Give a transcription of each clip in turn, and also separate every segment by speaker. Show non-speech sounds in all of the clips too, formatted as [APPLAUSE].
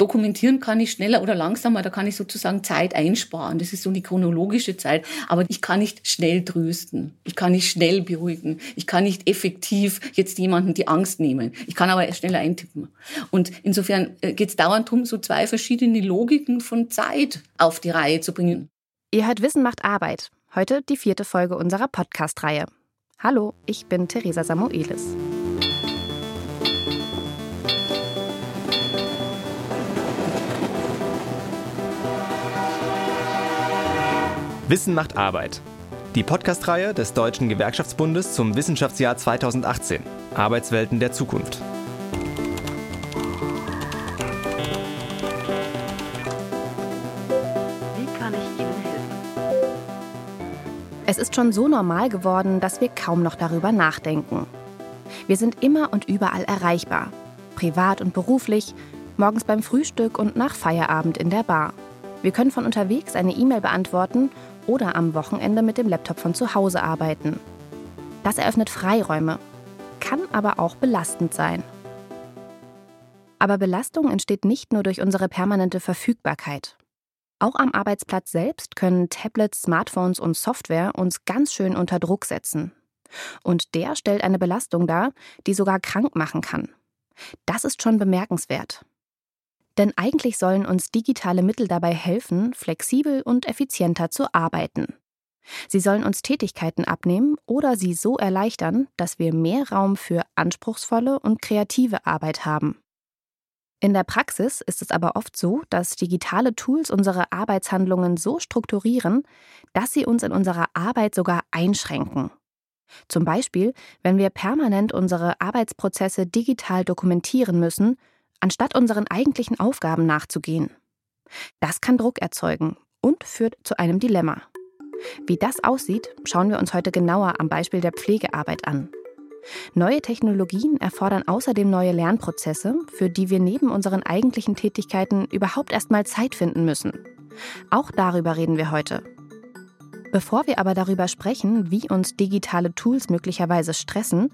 Speaker 1: dokumentieren kann ich schneller oder langsamer, da kann ich sozusagen Zeit einsparen. Das ist so eine chronologische Zeit. Aber ich kann nicht schnell trösten. Ich kann nicht schnell beruhigen. Ich kann nicht effektiv jetzt jemanden die Angst nehmen. Ich kann aber schneller eintippen. Und insofern äh, geht es dauernd darum, so zwei verschiedene Logiken von Zeit auf die Reihe zu bringen.
Speaker 2: Ihr hört Wissen macht Arbeit. Heute die vierte Folge unserer Podcast-Reihe. Hallo, ich bin Theresa Samuelis.
Speaker 3: Wissen macht Arbeit. Die Podcast-Reihe des Deutschen Gewerkschaftsbundes zum Wissenschaftsjahr 2018. Arbeitswelten der Zukunft.
Speaker 2: Wie kann ich Ihnen helfen? Es ist schon so normal geworden, dass wir kaum noch darüber nachdenken. Wir sind immer und überall erreichbar. Privat und beruflich, morgens beim Frühstück und nach Feierabend in der Bar. Wir können von unterwegs eine E-Mail beantworten oder am Wochenende mit dem Laptop von zu Hause arbeiten. Das eröffnet Freiräume, kann aber auch belastend sein. Aber Belastung entsteht nicht nur durch unsere permanente Verfügbarkeit. Auch am Arbeitsplatz selbst können Tablets, Smartphones und Software uns ganz schön unter Druck setzen. Und der stellt eine Belastung dar, die sogar krank machen kann. Das ist schon bemerkenswert. Denn eigentlich sollen uns digitale Mittel dabei helfen, flexibel und effizienter zu arbeiten. Sie sollen uns Tätigkeiten abnehmen oder sie so erleichtern, dass wir mehr Raum für anspruchsvolle und kreative Arbeit haben. In der Praxis ist es aber oft so, dass digitale Tools unsere Arbeitshandlungen so strukturieren, dass sie uns in unserer Arbeit sogar einschränken. Zum Beispiel, wenn wir permanent unsere Arbeitsprozesse digital dokumentieren müssen anstatt unseren eigentlichen Aufgaben nachzugehen. Das kann Druck erzeugen und führt zu einem Dilemma. Wie das aussieht, schauen wir uns heute genauer am Beispiel der Pflegearbeit an. Neue Technologien erfordern außerdem neue Lernprozesse, für die wir neben unseren eigentlichen Tätigkeiten überhaupt erstmal Zeit finden müssen. Auch darüber reden wir heute. Bevor wir aber darüber sprechen, wie uns digitale Tools möglicherweise stressen,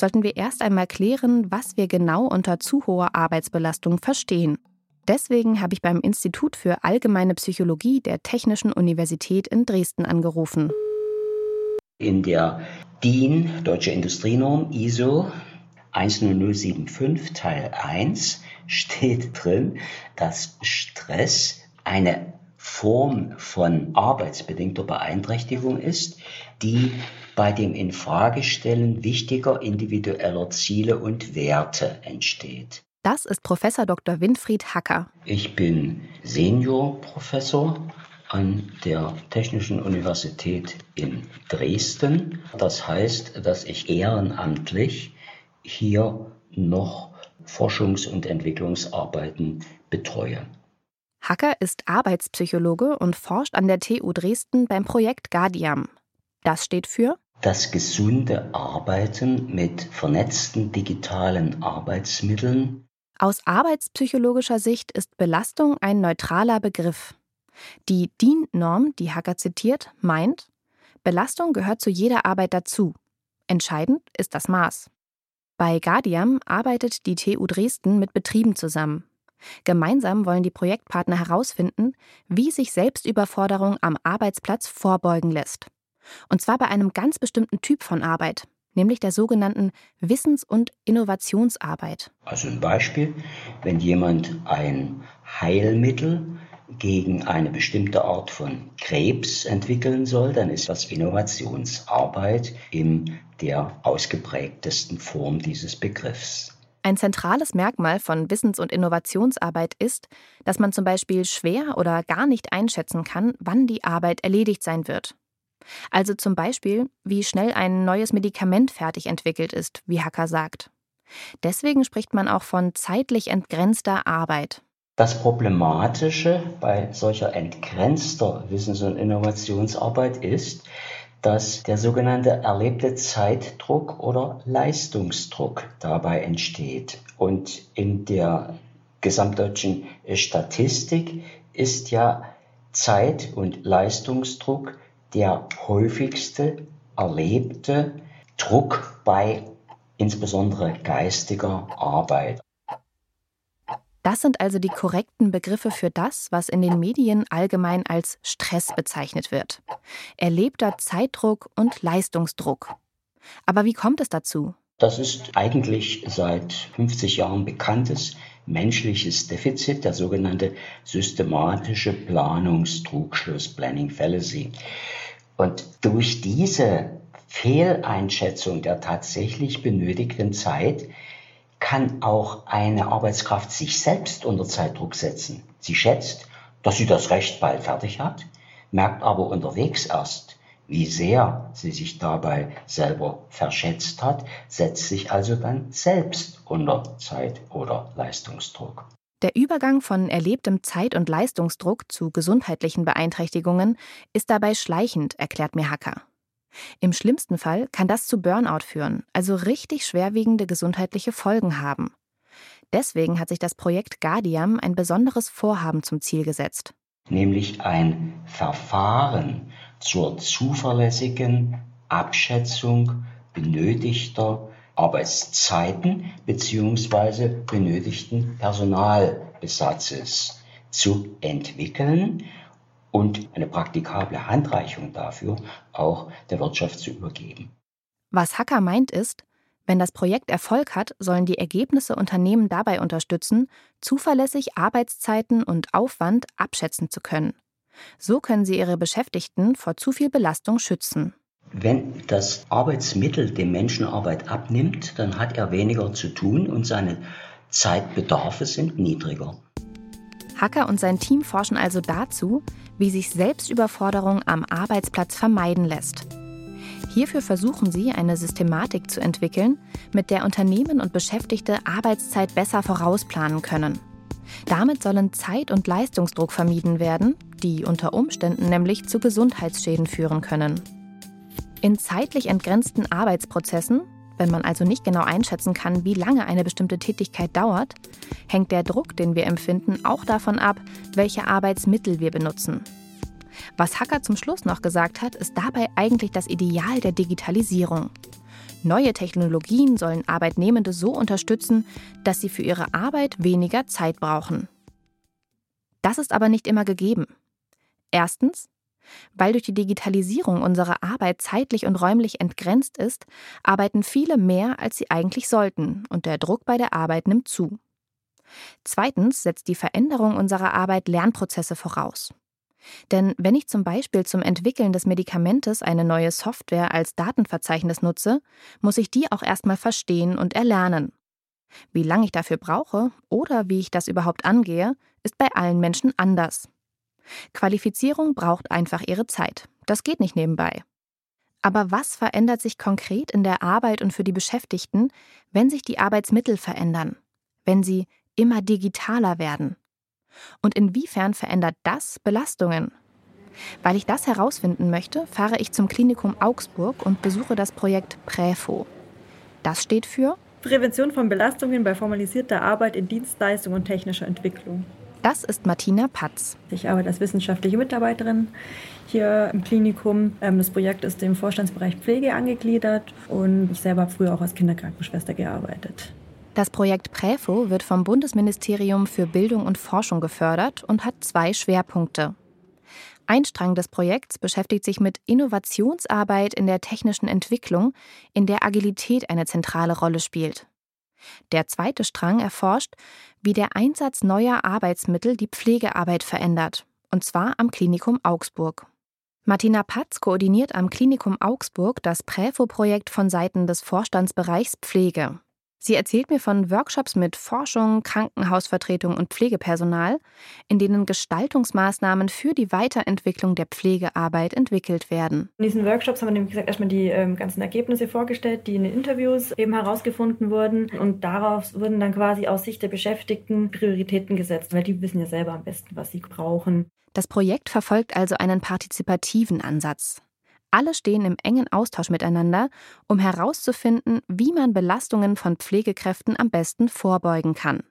Speaker 2: sollten wir erst einmal klären, was wir genau unter zu hoher Arbeitsbelastung verstehen. Deswegen habe ich beim Institut für Allgemeine Psychologie der Technischen Universität in Dresden angerufen.
Speaker 4: In der DIN, Deutsche Industrienorm, ISO 10075 Teil 1 steht drin, dass Stress eine Form von arbeitsbedingter Beeinträchtigung ist, die bei dem Infragestellen wichtiger individueller Ziele und Werte entsteht.
Speaker 2: Das ist Professor Dr. Winfried Hacker.
Speaker 4: Ich bin Seniorprofessor an der Technischen Universität in Dresden. Das heißt, dass ich ehrenamtlich hier noch Forschungs- und Entwicklungsarbeiten betreue.
Speaker 2: Hacker ist Arbeitspsychologe und forscht an der TU Dresden beim Projekt Guardiam. Das steht für
Speaker 4: das gesunde Arbeiten mit vernetzten digitalen Arbeitsmitteln.
Speaker 2: Aus arbeitspsychologischer Sicht ist Belastung ein neutraler Begriff. Die DIN-Norm, die Hacker zitiert, meint, Belastung gehört zu jeder Arbeit dazu. Entscheidend ist das Maß. Bei Guardiam arbeitet die TU Dresden mit Betrieben zusammen. Gemeinsam wollen die Projektpartner herausfinden, wie sich Selbstüberforderung am Arbeitsplatz vorbeugen lässt. Und zwar bei einem ganz bestimmten Typ von Arbeit, nämlich der sogenannten Wissens- und Innovationsarbeit.
Speaker 4: Also ein Beispiel, wenn jemand ein Heilmittel gegen eine bestimmte Art von Krebs entwickeln soll, dann ist das Innovationsarbeit in der ausgeprägtesten Form dieses Begriffs.
Speaker 2: Ein zentrales Merkmal von Wissens- und Innovationsarbeit ist, dass man zum Beispiel schwer oder gar nicht einschätzen kann, wann die Arbeit erledigt sein wird. Also zum Beispiel, wie schnell ein neues Medikament fertig entwickelt ist, wie Hacker sagt. Deswegen spricht man auch von zeitlich entgrenzter Arbeit.
Speaker 4: Das Problematische bei solcher entgrenzter Wissens- und Innovationsarbeit ist, dass der sogenannte erlebte Zeitdruck oder Leistungsdruck dabei entsteht. Und in der gesamtdeutschen Statistik ist ja Zeit- und Leistungsdruck der häufigste erlebte Druck bei insbesondere geistiger Arbeit.
Speaker 2: Das sind also die korrekten Begriffe für das, was in den Medien allgemein als Stress bezeichnet wird. Erlebter Zeitdruck und Leistungsdruck. Aber wie kommt es dazu?
Speaker 4: Das ist eigentlich seit 50 Jahren bekanntes menschliches Defizit, der sogenannte systematische Planungstrugschluss, Planning Fallacy. Und durch diese Fehleinschätzung der tatsächlich benötigten Zeit kann auch eine Arbeitskraft sich selbst unter Zeitdruck setzen. Sie schätzt, dass sie das recht bald fertig hat, merkt aber unterwegs erst, wie sehr sie sich dabei selber verschätzt hat, setzt sich also dann selbst unter Zeit- oder Leistungsdruck.
Speaker 2: Der Übergang von erlebtem Zeit- und Leistungsdruck zu gesundheitlichen Beeinträchtigungen ist dabei schleichend, erklärt mir Hacker. Im schlimmsten Fall kann das zu Burnout führen, also richtig schwerwiegende gesundheitliche Folgen haben. Deswegen hat sich das Projekt Guardiam ein besonderes Vorhaben zum Ziel gesetzt.
Speaker 4: Nämlich ein Verfahren zur zuverlässigen Abschätzung benötigter Arbeitszeiten bzw. benötigten Personalbesatzes zu entwickeln und eine praktikable Handreichung dafür auch der Wirtschaft zu übergeben.
Speaker 2: Was Hacker meint ist, wenn das Projekt Erfolg hat, sollen die Ergebnisse Unternehmen dabei unterstützen, zuverlässig Arbeitszeiten und Aufwand abschätzen zu können. So können sie ihre Beschäftigten vor zu viel Belastung schützen.
Speaker 4: Wenn das Arbeitsmittel dem Menschen Arbeit abnimmt, dann hat er weniger zu tun und seine Zeitbedarfe sind niedriger.
Speaker 2: Hacker und sein Team forschen also dazu, wie sich Selbstüberforderung am Arbeitsplatz vermeiden lässt. Hierfür versuchen sie, eine Systematik zu entwickeln, mit der Unternehmen und Beschäftigte Arbeitszeit besser vorausplanen können. Damit sollen Zeit- und Leistungsdruck vermieden werden, die unter Umständen nämlich zu Gesundheitsschäden führen können. In zeitlich entgrenzten Arbeitsprozessen, wenn man also nicht genau einschätzen kann, wie lange eine bestimmte Tätigkeit dauert, hängt der Druck, den wir empfinden, auch davon ab, welche Arbeitsmittel wir benutzen. Was Hacker zum Schluss noch gesagt hat, ist dabei eigentlich das Ideal der Digitalisierung. Neue Technologien sollen Arbeitnehmende so unterstützen, dass sie für ihre Arbeit weniger Zeit brauchen. Das ist aber nicht immer gegeben. Erstens, weil durch die Digitalisierung unsere Arbeit zeitlich und räumlich entgrenzt ist, arbeiten viele mehr, als sie eigentlich sollten, und der Druck bei der Arbeit nimmt zu. Zweitens setzt die Veränderung unserer Arbeit Lernprozesse voraus. Denn wenn ich zum Beispiel zum Entwickeln des Medikamentes eine neue Software als Datenverzeichnis nutze, muss ich die auch erstmal verstehen und erlernen. Wie lange ich dafür brauche oder wie ich das überhaupt angehe, ist bei allen Menschen anders. Qualifizierung braucht einfach ihre Zeit. Das geht nicht nebenbei. Aber was verändert sich konkret in der Arbeit und für die Beschäftigten, wenn sich die Arbeitsmittel verändern, wenn sie immer digitaler werden? Und inwiefern verändert das Belastungen? Weil ich das herausfinden möchte, fahre ich zum Klinikum Augsburg und besuche das Projekt Präfo. Das steht für
Speaker 5: Prävention von Belastungen bei formalisierter Arbeit in Dienstleistung und technischer Entwicklung.
Speaker 2: Das ist Martina Patz.
Speaker 5: Ich arbeite als wissenschaftliche Mitarbeiterin hier im Klinikum. Ähm, das Projekt ist im Vorstandsbereich Pflege angegliedert und ich selber habe früher auch als Kinderkrankenschwester gearbeitet.
Speaker 2: Das Projekt Präfo wird vom Bundesministerium für Bildung und Forschung gefördert und hat zwei Schwerpunkte. Ein Strang des Projekts beschäftigt sich mit Innovationsarbeit in der technischen Entwicklung, in der Agilität eine zentrale Rolle spielt. Der zweite Strang erforscht, wie der Einsatz neuer Arbeitsmittel die Pflegearbeit verändert, und zwar am Klinikum Augsburg. Martina Patz koordiniert am Klinikum Augsburg das Präfo-Projekt von Seiten des Vorstandsbereichs Pflege. Sie erzählt mir von Workshops mit Forschung, Krankenhausvertretung und Pflegepersonal, in denen Gestaltungsmaßnahmen für die Weiterentwicklung der Pflegearbeit entwickelt werden.
Speaker 5: In diesen Workshops haben wir nämlich gesagt, erstmal die ähm, ganzen Ergebnisse vorgestellt, die in den Interviews eben herausgefunden wurden. Und darauf wurden dann quasi aus Sicht der Beschäftigten Prioritäten gesetzt, weil die wissen ja selber am besten, was sie brauchen.
Speaker 2: Das Projekt verfolgt also einen partizipativen Ansatz. Alle stehen im engen Austausch miteinander, um herauszufinden, wie man Belastungen von Pflegekräften am besten vorbeugen kann.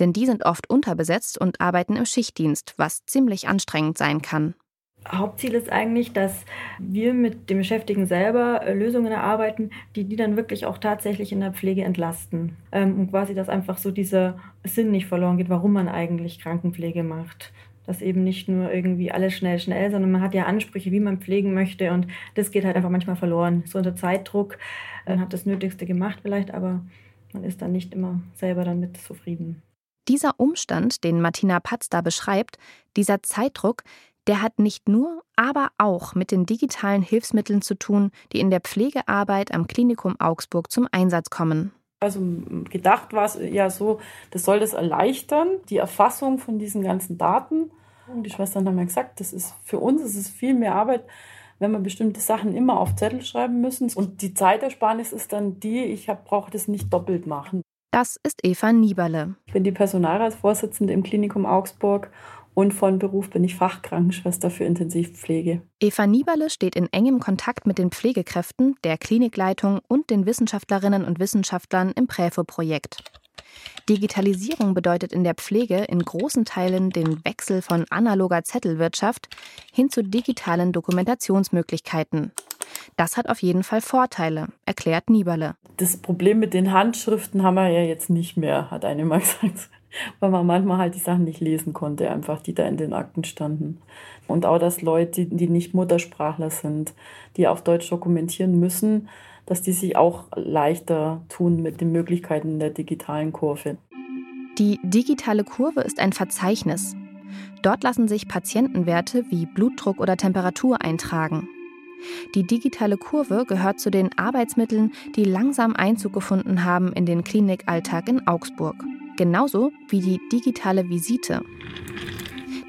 Speaker 2: Denn die sind oft unterbesetzt und arbeiten im Schichtdienst, was ziemlich anstrengend sein kann.
Speaker 5: Hauptziel ist eigentlich, dass wir mit dem Beschäftigten selber äh, Lösungen erarbeiten, die die dann wirklich auch tatsächlich in der Pflege entlasten. Ähm, und quasi, dass einfach so dieser Sinn nicht verloren geht, warum man eigentlich Krankenpflege macht. Dass eben nicht nur irgendwie alles schnell, schnell, sondern man hat ja Ansprüche, wie man pflegen möchte. Und das geht halt einfach manchmal verloren. So unter Zeitdruck. Man hat das Nötigste gemacht vielleicht, aber man ist dann nicht immer selber damit zufrieden.
Speaker 2: Dieser Umstand, den Martina Patz da beschreibt, dieser Zeitdruck, der hat nicht nur, aber auch mit den digitalen Hilfsmitteln zu tun, die in der Pflegearbeit am Klinikum Augsburg zum Einsatz kommen.
Speaker 6: Also gedacht war es ja so, das soll das erleichtern, die Erfassung von diesen ganzen Daten. Und die Schwestern haben ja gesagt, das ist für uns ist es viel mehr Arbeit, wenn wir bestimmte Sachen immer auf Zettel schreiben müssen. Und die Zeitersparnis ist dann die, ich brauche das nicht doppelt machen.
Speaker 2: Das ist Eva Nieberle.
Speaker 6: Ich bin die Personalratsvorsitzende im Klinikum Augsburg und von Beruf bin ich Fachkrankenschwester für Intensivpflege.
Speaker 2: Eva Nieberle steht in engem Kontakt mit den Pflegekräften, der Klinikleitung und den Wissenschaftlerinnen und Wissenschaftlern im Präfo-Projekt. Digitalisierung bedeutet in der Pflege in großen Teilen den Wechsel von analoger Zettelwirtschaft hin zu digitalen Dokumentationsmöglichkeiten. Das hat auf jeden Fall Vorteile, erklärt Nieberle.
Speaker 6: Das Problem mit den Handschriften haben wir ja jetzt nicht mehr, hat eine mal [LAUGHS] gesagt weil man manchmal halt die Sachen nicht lesen konnte, einfach die da in den Akten standen. Und auch, dass Leute, die nicht Muttersprachler sind, die auf Deutsch dokumentieren müssen, dass die sich auch leichter tun mit den Möglichkeiten der digitalen Kurve.
Speaker 2: Die digitale Kurve ist ein Verzeichnis. Dort lassen sich Patientenwerte wie Blutdruck oder Temperatur eintragen. Die digitale Kurve gehört zu den Arbeitsmitteln, die langsam Einzug gefunden haben in den Klinikalltag in Augsburg. Genauso wie die digitale Visite.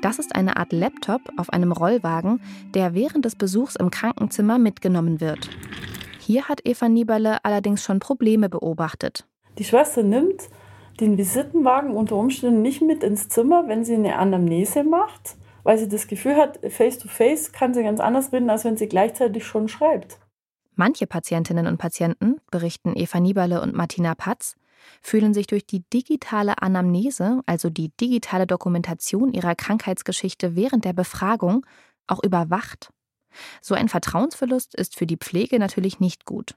Speaker 2: Das ist eine Art Laptop auf einem Rollwagen, der während des Besuchs im Krankenzimmer mitgenommen wird. Hier hat Eva Nieberle allerdings schon Probleme beobachtet.
Speaker 6: Die Schwester nimmt den Visitenwagen unter Umständen nicht mit ins Zimmer, wenn sie eine Anamnese macht, weil sie das Gefühl hat, face-to-face -face kann sie ganz anders reden, als wenn sie gleichzeitig schon schreibt.
Speaker 2: Manche Patientinnen und Patienten, berichten Eva Nieberle und Martina Patz, fühlen sich durch die digitale Anamnese, also die digitale Dokumentation ihrer Krankheitsgeschichte während der Befragung, auch überwacht. So ein Vertrauensverlust ist für die Pflege natürlich nicht gut.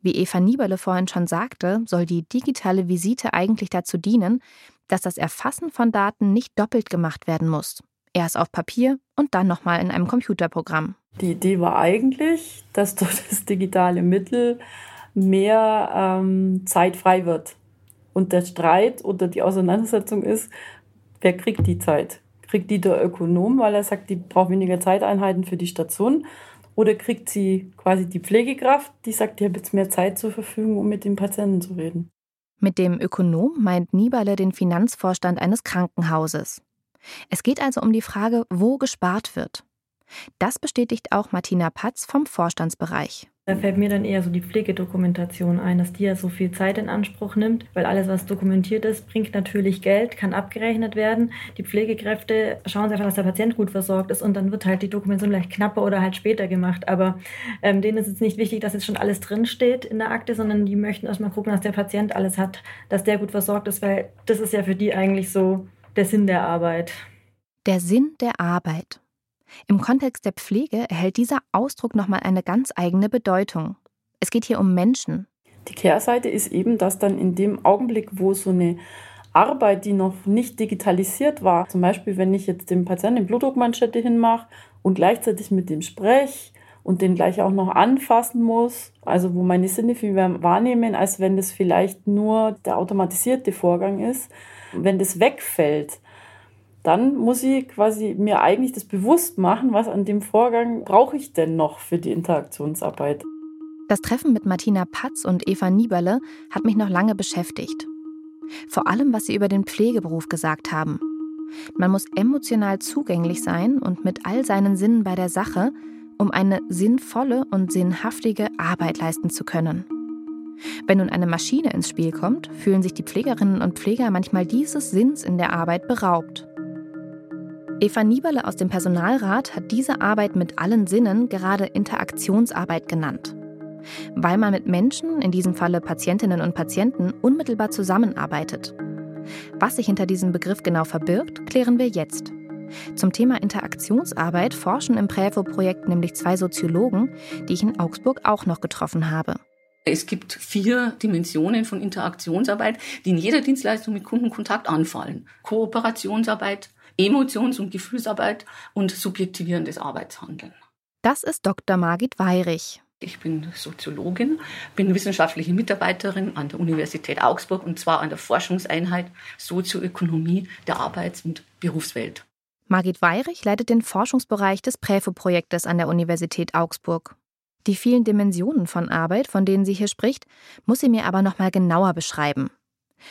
Speaker 2: Wie Eva Nieberle vorhin schon sagte, soll die digitale Visite eigentlich dazu dienen, dass das Erfassen von Daten nicht doppelt gemacht werden muss. Erst auf Papier und dann nochmal in einem Computerprogramm.
Speaker 6: Die Idee war eigentlich, dass [LAUGHS] durch das digitale Mittel mehr ähm, Zeit frei wird. Und der Streit oder die Auseinandersetzung ist, wer kriegt die Zeit? Kriegt die der Ökonom, weil er sagt, die braucht weniger Zeiteinheiten für die Station? Oder kriegt sie quasi die Pflegekraft, die sagt, ich habe jetzt mehr Zeit zur Verfügung, um mit dem Patienten zu reden?
Speaker 2: Mit dem Ökonom meint Nieberle den Finanzvorstand eines Krankenhauses. Es geht also um die Frage, wo gespart wird. Das bestätigt auch Martina Patz vom Vorstandsbereich.
Speaker 5: Da fällt mir dann eher so die Pflegedokumentation ein, dass die ja so viel Zeit in Anspruch nimmt, weil alles, was dokumentiert ist, bringt natürlich Geld, kann abgerechnet werden. Die Pflegekräfte schauen sich einfach, dass der Patient gut versorgt ist und dann wird halt die Dokumentation vielleicht knapper oder halt später gemacht. Aber ähm, denen ist jetzt nicht wichtig, dass jetzt schon alles drinsteht in der Akte, sondern die möchten erstmal gucken, dass der Patient alles hat, dass der gut versorgt ist, weil das ist ja für die eigentlich so der Sinn der Arbeit.
Speaker 2: Der Sinn der Arbeit. Im Kontext der Pflege erhält dieser Ausdruck nochmal eine ganz eigene Bedeutung. Es geht hier um Menschen.
Speaker 6: Die Kehrseite ist eben, dass dann in dem Augenblick, wo so eine Arbeit, die noch nicht digitalisiert war, zum Beispiel wenn ich jetzt dem Patienten eine Blutdruckmanschette hinmache und gleichzeitig mit dem spreche und den gleich auch noch anfassen muss, also wo meine Sinne viel mehr wahrnehmen, als wenn das vielleicht nur der automatisierte Vorgang ist, wenn das wegfällt, dann muss ich quasi mir eigentlich das bewusst machen, was an dem Vorgang brauche ich denn noch für die Interaktionsarbeit.
Speaker 2: Das Treffen mit Martina Patz und Eva Nieberle hat mich noch lange beschäftigt. Vor allem, was sie über den Pflegeberuf gesagt haben. Man muss emotional zugänglich sein und mit all seinen Sinnen bei der Sache, um eine sinnvolle und sinnhaftige Arbeit leisten zu können. Wenn nun eine Maschine ins Spiel kommt, fühlen sich die Pflegerinnen und Pfleger manchmal dieses Sinns in der Arbeit beraubt. Eva Nieberle aus dem Personalrat hat diese Arbeit mit allen Sinnen gerade Interaktionsarbeit genannt. Weil man mit Menschen, in diesem Falle Patientinnen und Patienten, unmittelbar zusammenarbeitet. Was sich hinter diesem Begriff genau verbirgt, klären wir jetzt. Zum Thema Interaktionsarbeit forschen im Prävo-Projekt nämlich zwei Soziologen, die ich in Augsburg auch noch getroffen habe.
Speaker 1: Es gibt vier Dimensionen von Interaktionsarbeit, die in jeder Dienstleistung mit Kundenkontakt anfallen. Kooperationsarbeit, Emotions- und Gefühlsarbeit und subjektivierendes Arbeitshandeln.
Speaker 2: Das ist Dr. Margit Weirich.
Speaker 1: Ich bin Soziologin, bin wissenschaftliche Mitarbeiterin an der Universität Augsburg und zwar an der Forschungseinheit Sozioökonomie der Arbeits- und Berufswelt.
Speaker 2: Margit Weirich leitet den Forschungsbereich des Präfo-Projektes an der Universität Augsburg. Die vielen Dimensionen von Arbeit, von denen sie hier spricht, muss sie mir aber noch mal genauer beschreiben.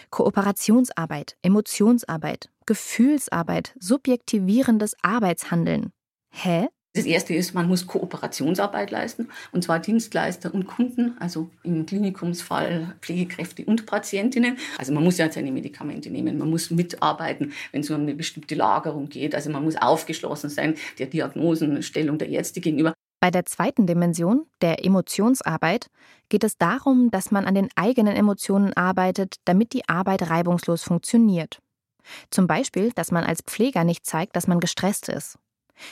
Speaker 2: Kooperationsarbeit, Emotionsarbeit, Gefühlsarbeit, subjektivierendes Arbeitshandeln. Hä?
Speaker 1: Das erste ist, man muss Kooperationsarbeit leisten, und zwar Dienstleister und Kunden, also im Klinikumsfall Pflegekräfte und Patientinnen. Also man muss ja seine Medikamente nehmen, man muss mitarbeiten, wenn es um eine bestimmte Lagerung geht. Also man muss aufgeschlossen sein der Diagnosenstellung der Ärzte gegenüber.
Speaker 2: Bei der zweiten Dimension, der Emotionsarbeit, geht es darum, dass man an den eigenen Emotionen arbeitet, damit die Arbeit reibungslos funktioniert. Zum Beispiel, dass man als Pfleger nicht zeigt, dass man gestresst ist.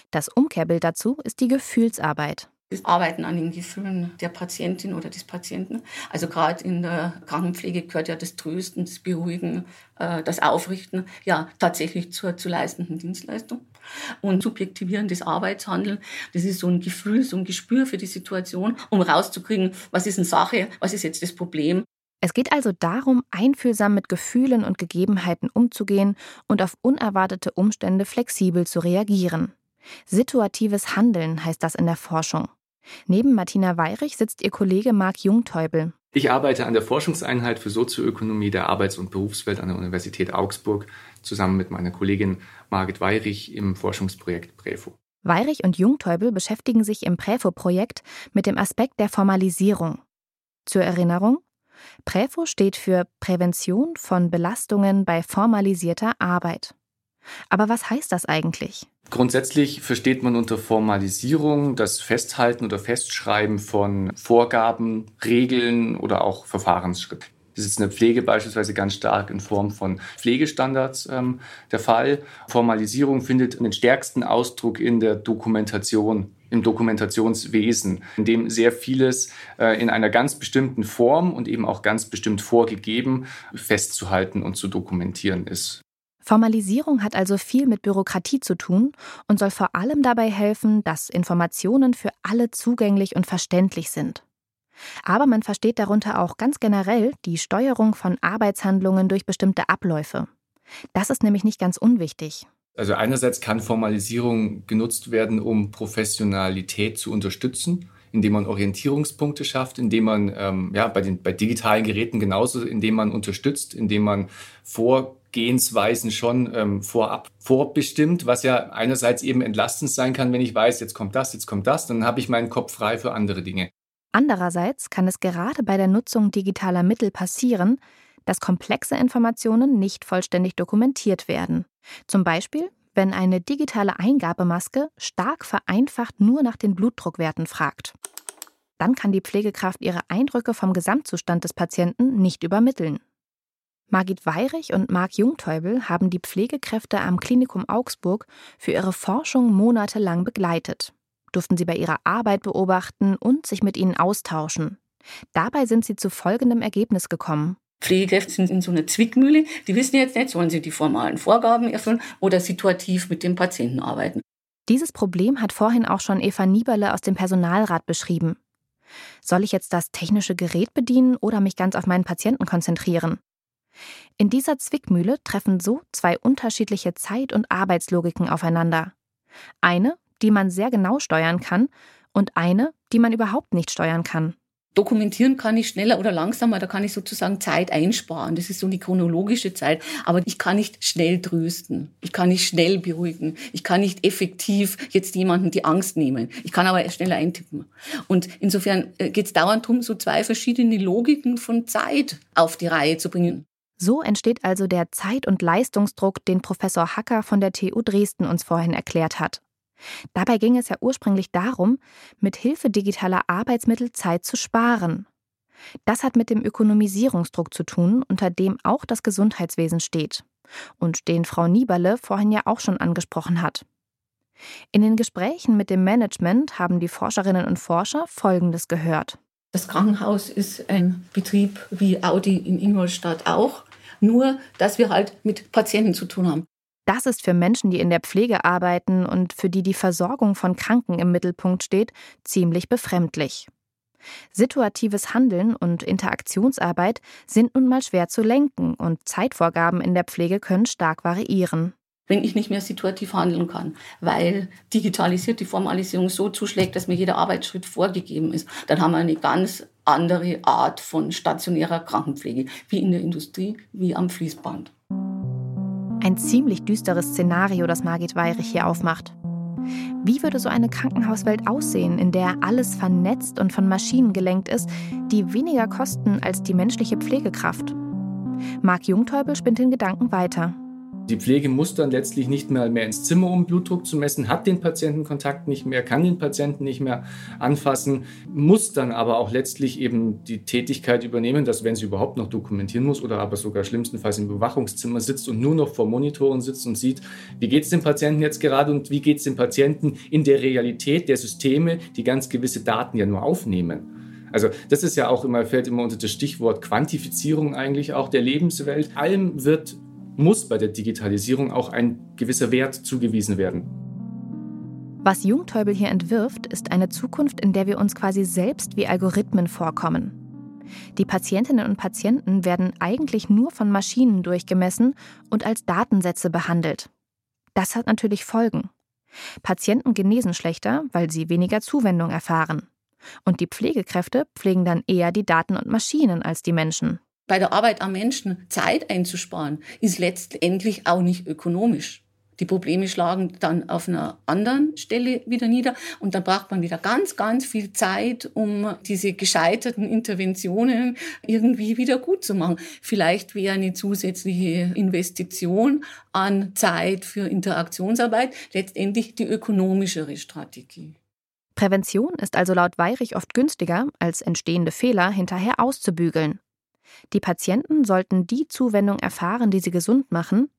Speaker 2: Das Umkehrbild dazu ist die Gefühlsarbeit.
Speaker 1: Das Arbeiten an den Gefühlen der Patientin oder des Patienten. Also gerade in der Krankenpflege gehört ja das Trösten, das Beruhigen, äh, das Aufrichten ja tatsächlich zur zu leistenden Dienstleistung. Und subjektivierendes Arbeitshandeln, das ist so ein Gefühl, so ein Gespür für die Situation, um rauszukriegen, was ist eine Sache, was ist jetzt das Problem.
Speaker 2: Es geht also darum, einfühlsam mit Gefühlen und Gegebenheiten umzugehen und auf unerwartete Umstände flexibel zu reagieren. Situatives Handeln heißt das in der Forschung. Neben Martina Weirich sitzt ihr Kollege Marc Jungteubel.
Speaker 7: Ich arbeite an der Forschungseinheit für Sozioökonomie der Arbeits- und Berufswelt an der Universität Augsburg zusammen mit meiner Kollegin Margit Weirich im Forschungsprojekt Präfo.
Speaker 2: Weirich und Jungteubel beschäftigen sich im Präfo-Projekt mit dem Aspekt der Formalisierung. Zur Erinnerung, Präfo steht für Prävention von Belastungen bei formalisierter Arbeit. Aber was heißt das eigentlich?
Speaker 7: Grundsätzlich versteht man unter Formalisierung das Festhalten oder Festschreiben von Vorgaben, Regeln oder auch Verfahrensschritten. Das ist in der Pflege beispielsweise ganz stark in Form von Pflegestandards ähm, der Fall. Formalisierung findet den stärksten Ausdruck in der Dokumentation, im Dokumentationswesen, in dem sehr vieles äh, in einer ganz bestimmten Form und eben auch ganz bestimmt vorgegeben festzuhalten und zu dokumentieren ist.
Speaker 2: Formalisierung hat also viel mit Bürokratie zu tun und soll vor allem dabei helfen, dass Informationen für alle zugänglich und verständlich sind. Aber man versteht darunter auch ganz generell die Steuerung von Arbeitshandlungen durch bestimmte Abläufe. Das ist nämlich nicht ganz unwichtig.
Speaker 7: Also einerseits kann Formalisierung genutzt werden, um Professionalität zu unterstützen, indem man Orientierungspunkte schafft, indem man ähm, ja bei den bei digitalen Geräten genauso, indem man unterstützt, indem man vor Gehensweisen schon ähm, vorab vorbestimmt, was ja einerseits eben entlastend sein kann, wenn ich weiß, jetzt kommt das, jetzt kommt das, dann habe ich meinen Kopf frei für andere Dinge.
Speaker 2: Andererseits kann es gerade bei der Nutzung digitaler Mittel passieren, dass komplexe Informationen nicht vollständig dokumentiert werden. Zum Beispiel, wenn eine digitale Eingabemaske stark vereinfacht nur nach den Blutdruckwerten fragt. Dann kann die Pflegekraft ihre Eindrücke vom Gesamtzustand des Patienten nicht übermitteln. Margit Weirich und Marc Jungteubel haben die Pflegekräfte am Klinikum Augsburg für ihre Forschung monatelang begleitet, durften sie bei ihrer Arbeit beobachten und sich mit ihnen austauschen. Dabei sind sie zu folgendem Ergebnis gekommen.
Speaker 1: Pflegekräfte sind in so einer Zwickmühle. Die wissen jetzt nicht, sollen sie die formalen Vorgaben erfüllen oder situativ mit dem Patienten arbeiten.
Speaker 2: Dieses Problem hat vorhin auch schon Eva Nieberle aus dem Personalrat beschrieben. Soll ich jetzt das technische Gerät bedienen oder mich ganz auf meinen Patienten konzentrieren? In dieser Zwickmühle treffen so zwei unterschiedliche Zeit- und Arbeitslogiken aufeinander. Eine, die man sehr genau steuern kann, und eine, die man überhaupt nicht steuern kann.
Speaker 1: Dokumentieren kann ich schneller oder langsamer, da kann ich sozusagen Zeit einsparen. Das ist so eine chronologische Zeit. Aber ich kann nicht schnell trösten. Ich kann nicht schnell beruhigen. Ich kann nicht effektiv jetzt jemanden die Angst nehmen. Ich kann aber schneller eintippen. Und insofern äh, geht es dauernd darum, so zwei verschiedene Logiken von Zeit auf die Reihe zu bringen.
Speaker 2: So entsteht also der Zeit- und Leistungsdruck, den Professor Hacker von der TU Dresden uns vorhin erklärt hat. Dabei ging es ja ursprünglich darum, mit Hilfe digitaler Arbeitsmittel Zeit zu sparen. Das hat mit dem Ökonomisierungsdruck zu tun, unter dem auch das Gesundheitswesen steht. und den Frau Nieberle vorhin ja auch schon angesprochen hat. In den Gesprächen mit dem Management haben die Forscherinnen und Forscher Folgendes gehört.
Speaker 1: Das Krankenhaus ist ein Betrieb wie Audi in Ingolstadt auch, nur dass wir halt mit Patienten zu tun haben.
Speaker 2: Das ist für Menschen, die in der Pflege arbeiten und für die die Versorgung von Kranken im Mittelpunkt steht, ziemlich befremdlich. Situatives Handeln und Interaktionsarbeit sind nun mal schwer zu lenken und Zeitvorgaben in der Pflege können stark variieren
Speaker 1: wenn ich nicht mehr situativ handeln kann, weil digitalisiert die Formalisierung so zuschlägt, dass mir jeder Arbeitsschritt vorgegeben ist, dann haben wir eine ganz andere Art von stationärer Krankenpflege, wie in der Industrie, wie am Fließband.
Speaker 2: Ein ziemlich düsteres Szenario, das Margit Weirich hier aufmacht. Wie würde so eine Krankenhauswelt aussehen, in der alles vernetzt und von Maschinen gelenkt ist, die weniger kosten als die menschliche Pflegekraft? Marc Jungteubel spinnt den Gedanken weiter.
Speaker 7: Die Pflege muss dann letztlich nicht mehr, mehr ins Zimmer, um Blutdruck zu messen, hat den Patientenkontakt nicht mehr, kann den Patienten nicht mehr anfassen, muss dann aber auch letztlich eben die Tätigkeit übernehmen, dass wenn sie überhaupt noch dokumentieren muss oder aber sogar schlimmstenfalls im Bewachungszimmer sitzt und nur noch vor Monitoren sitzt und sieht, wie geht es dem Patienten jetzt gerade und wie geht es dem Patienten in der Realität der Systeme, die ganz gewisse Daten ja nur aufnehmen. Also das ist ja auch immer, fällt immer unter das Stichwort Quantifizierung eigentlich auch der Lebenswelt. Allem wird muss bei der Digitalisierung auch ein gewisser Wert zugewiesen werden.
Speaker 2: Was Jungteubel hier entwirft, ist eine Zukunft, in der wir uns quasi selbst wie Algorithmen vorkommen. Die Patientinnen und Patienten werden eigentlich nur von Maschinen durchgemessen und als Datensätze behandelt. Das hat natürlich Folgen. Patienten genesen schlechter, weil sie weniger Zuwendung erfahren. Und die Pflegekräfte pflegen dann eher die Daten und Maschinen als die Menschen
Speaker 1: bei der Arbeit am Menschen Zeit einzusparen, ist letztendlich auch nicht ökonomisch. Die Probleme schlagen dann auf einer anderen Stelle wieder nieder und dann braucht man wieder ganz, ganz viel Zeit, um diese gescheiterten Interventionen irgendwie wieder gut zu machen. Vielleicht wäre eine zusätzliche Investition an Zeit für Interaktionsarbeit letztendlich die ökonomischere Strategie.
Speaker 2: Prävention ist also laut Weirich oft günstiger, als entstehende Fehler hinterher auszubügeln. Die Patienten sollten die Zuwendung erfahren, die sie gesund machen,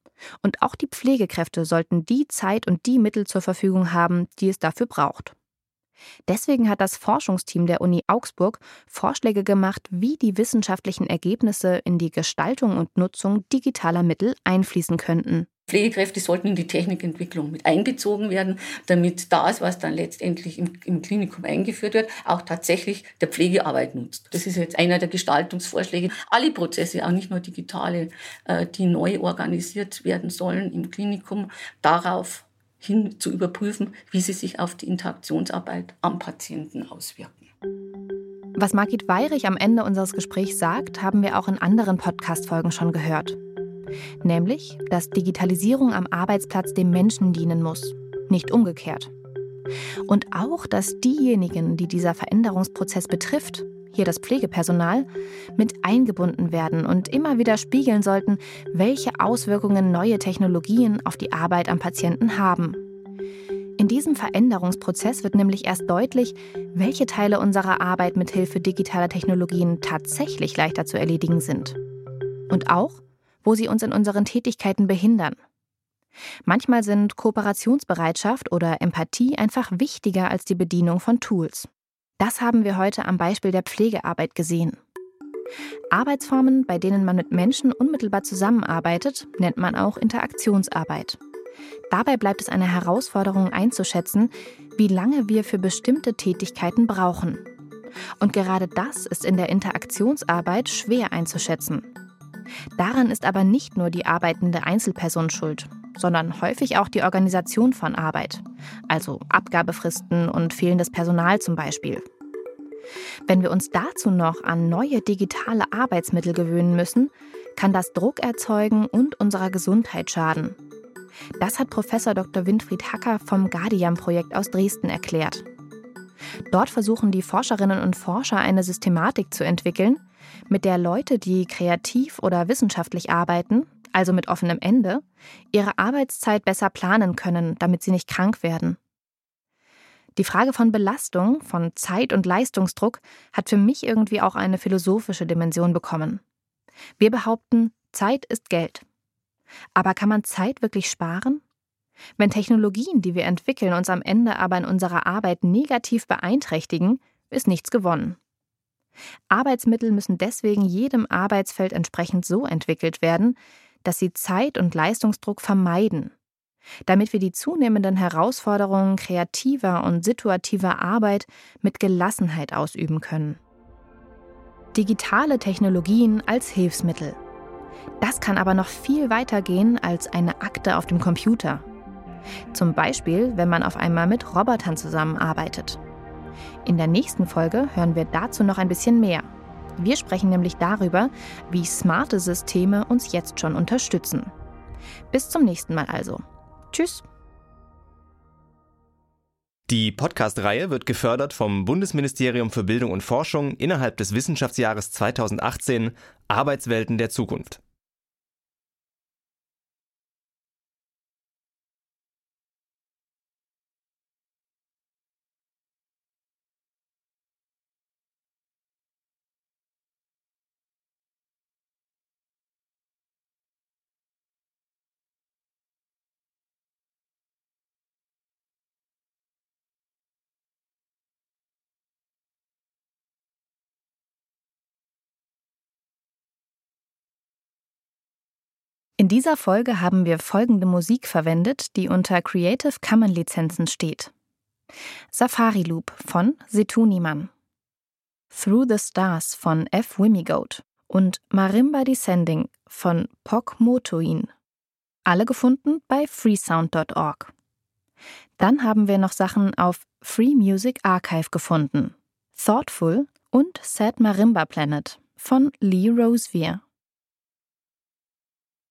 Speaker 2: und auch die Pflegekräfte sollten die Zeit und die Mittel zur Verfügung haben, die es dafür braucht. Deswegen hat das Forschungsteam der Uni Augsburg Vorschläge gemacht, wie die wissenschaftlichen Ergebnisse in die Gestaltung und Nutzung digitaler Mittel einfließen könnten.
Speaker 1: Pflegekräfte sollten in die Technikentwicklung mit einbezogen werden, damit das, was dann letztendlich im, im, Klinikum eingeführt wird, auch tatsächlich der Pflegearbeit nutzt. Das ist jetzt einer der Gestaltungsvorschläge. Alle Prozesse, auch nicht nur digitale, äh, die neu organisiert werden sollen im Klinikum, darauf hin zu überprüfen, wie sie sich auf die Interaktionsarbeit am Patienten auswirken.
Speaker 2: Was Margit Weirich am Ende unseres Gesprächs sagt, haben wir auch in anderen Podcast-Folgen schon gehört. Nämlich, dass Digitalisierung am Arbeitsplatz dem Menschen dienen muss, nicht umgekehrt. Und auch, dass diejenigen, die dieser Veränderungsprozess betrifft, hier das Pflegepersonal, mit eingebunden werden und immer wieder spiegeln sollten, welche Auswirkungen neue Technologien auf die Arbeit am Patienten haben. In diesem Veränderungsprozess wird nämlich erst deutlich, welche Teile unserer Arbeit mit Hilfe digitaler Technologien tatsächlich leichter zu erledigen sind. Und auch, wo sie uns in unseren Tätigkeiten behindern. Manchmal sind Kooperationsbereitschaft oder Empathie einfach wichtiger als die Bedienung von Tools. Das haben wir heute am Beispiel der Pflegearbeit gesehen. Arbeitsformen, bei denen man mit Menschen unmittelbar zusammenarbeitet, nennt man auch Interaktionsarbeit. Dabei bleibt es eine Herausforderung einzuschätzen, wie lange wir für bestimmte Tätigkeiten brauchen. Und gerade das ist in der Interaktionsarbeit schwer einzuschätzen. Daran ist aber nicht nur die arbeitende Einzelperson schuld, sondern häufig auch die Organisation von Arbeit, also Abgabefristen und fehlendes Personal zum Beispiel. Wenn wir uns dazu noch an neue digitale Arbeitsmittel gewöhnen müssen, kann das Druck erzeugen und unserer Gesundheit schaden. Das hat Professor Dr. Winfried Hacker vom Guardian-Projekt aus Dresden erklärt. Dort versuchen die Forscherinnen und Forscher eine Systematik zu entwickeln, mit der Leute, die kreativ oder wissenschaftlich arbeiten, also mit offenem Ende, ihre Arbeitszeit besser planen können, damit sie nicht krank werden. Die Frage von Belastung, von Zeit- und Leistungsdruck hat für mich irgendwie auch eine philosophische Dimension bekommen. Wir behaupten, Zeit ist Geld. Aber kann man Zeit wirklich sparen? Wenn Technologien, die wir entwickeln, uns am Ende aber in unserer Arbeit negativ beeinträchtigen, ist nichts gewonnen. Arbeitsmittel müssen deswegen jedem Arbeitsfeld entsprechend so entwickelt werden, dass sie Zeit- und Leistungsdruck vermeiden, damit wir die zunehmenden Herausforderungen kreativer und situativer Arbeit mit Gelassenheit ausüben können. Digitale Technologien als Hilfsmittel. Das kann aber noch viel weiter gehen als eine Akte auf dem Computer. Zum Beispiel, wenn man auf einmal mit Robotern zusammenarbeitet. In der nächsten Folge hören wir dazu noch ein bisschen mehr. Wir sprechen nämlich darüber, wie smarte Systeme uns jetzt schon unterstützen. Bis zum nächsten Mal also. Tschüss.
Speaker 3: Die Podcast-Reihe wird gefördert vom Bundesministerium für Bildung und Forschung innerhalb des Wissenschaftsjahres 2018 Arbeitswelten der Zukunft.
Speaker 2: In dieser Folge haben wir folgende Musik verwendet, die unter Creative Commons Lizenzen steht. Safari Loop von Setuniman, Through the Stars von F. Wimigoat und Marimba Descending von Pok Motoin. Alle gefunden bei freesound.org. Dann haben wir noch Sachen auf Free Music Archive gefunden. Thoughtful und Sad Marimba Planet von Lee Rosevier.